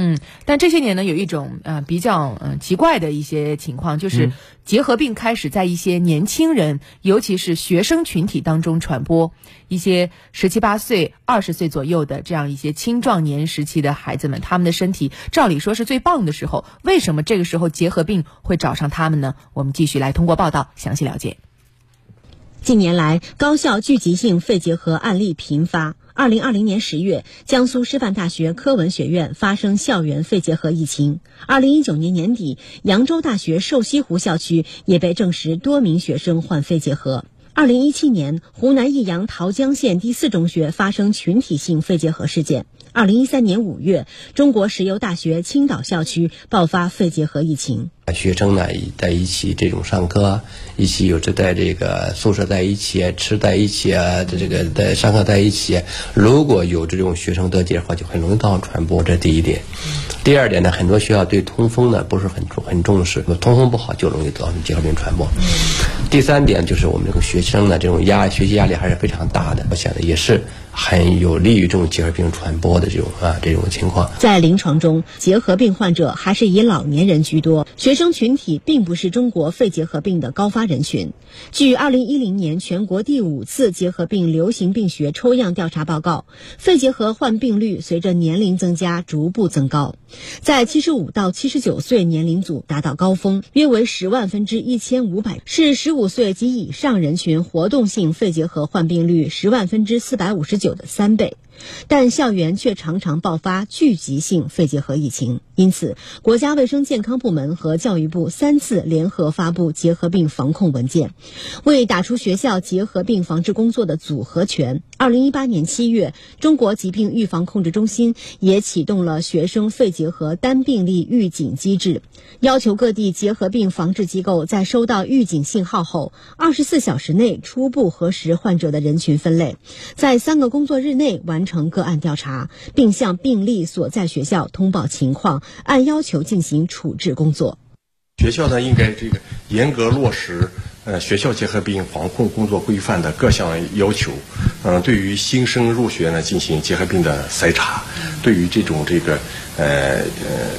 嗯，但这些年呢，有一种呃比较嗯奇怪的一些情况，就是结核病开始在一些年轻人，尤其是学生群体当中传播。一些十七八岁、二十岁左右的这样一些青壮年时期的孩子们，他们的身体照理说是最棒的时候，为什么这个时候结核病会找上他们呢？我们继续来通过报道详细了解。近年来，高校聚集性肺结核案例频发。二零二零年十月，江苏师范大学科文学院发生校园肺结核疫情。二零一九年年底，扬州大学瘦西湖校区也被证实多名学生患肺结核。二零一七年，湖南益阳桃江县第四中学发生群体性肺结核事件。二零一三年五月，中国石油大学青岛校区爆发肺结核疫情。学生呢，在一起这种上课，一起有时在这个宿舍在一起吃在一起啊，这个在上课在一起。如果有这种学生得结核，就很容易造成传播，这第一点。第二点呢，很多学校对通风呢不是很重很重视，通风不好就容易造成结核病传播。第三点就是我们这个学生呢，这种压学习压力还是非常大的，我想的也是。很有利于这种结核病传播的这种啊这种情况。在临床中，结核病患者还是以老年人居多，学生群体并不是中国肺结核病的高发人群。据二零一零年全国第五次结核病流行病学抽样调查报告，肺结核患病率随着年龄增加逐步增高，在七十五到七十九岁年龄组达到高峰，约为十万分之一千五百，是十五岁及以上人群活动性肺结核患病率十万分之四百五十九。的三倍。但校园却常常爆发聚集性肺结核疫情，因此国家卫生健康部门和教育部三次联合发布结核病防控文件，为打出学校结核病防治工作的组合拳。二零一八年七月，中国疾病预防控制中心也启动了学生肺结核单病例预警机制，要求各地结核病防治机构在收到预警信号后，二十四小时内初步核实患者的人群分类，在三个工作日内完。成个案调查，并向病例所在学校通报情况，按要求进行处置工作。学校呢，应该这个严格落实呃学校结核病防控工作规范的各项要求。嗯，对于新生入学呢，进行结核病的筛查；对于这种这个呃呃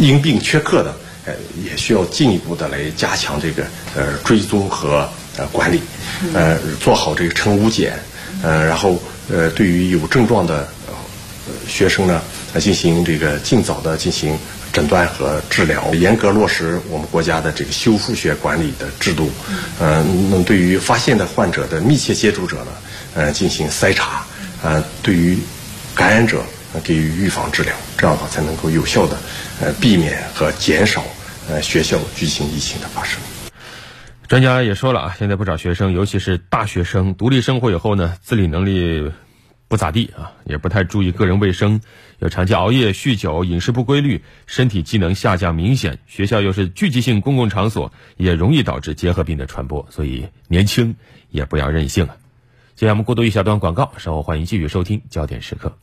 因病缺课的，呃，也需要进一步的来加强这个呃追踪和呃管理，呃，做好这个晨午检，呃，然后。呃，对于有症状的学生呢，来进行这个尽早的进行诊断和治疗，严格落实我们国家的这个修复学管理的制度。嗯，那对于发现的患者的密切接触者呢，呃，进行筛查。呃，对于感染者给予预防治疗，这样的话才能够有效的呃避免和减少呃学校聚集性疫情的发生。专家也说了啊，现在不少学生，尤其是大学生，独立生活以后呢，自理能力不咋地啊，也不太注意个人卫生，有长期熬夜、酗酒、饮食不规律，身体机能下降明显。学校又是聚集性公共场所，也容易导致结核病的传播。所以年轻也不要任性啊。接下来我们过渡一小段广告，稍后欢迎继续收听焦点时刻。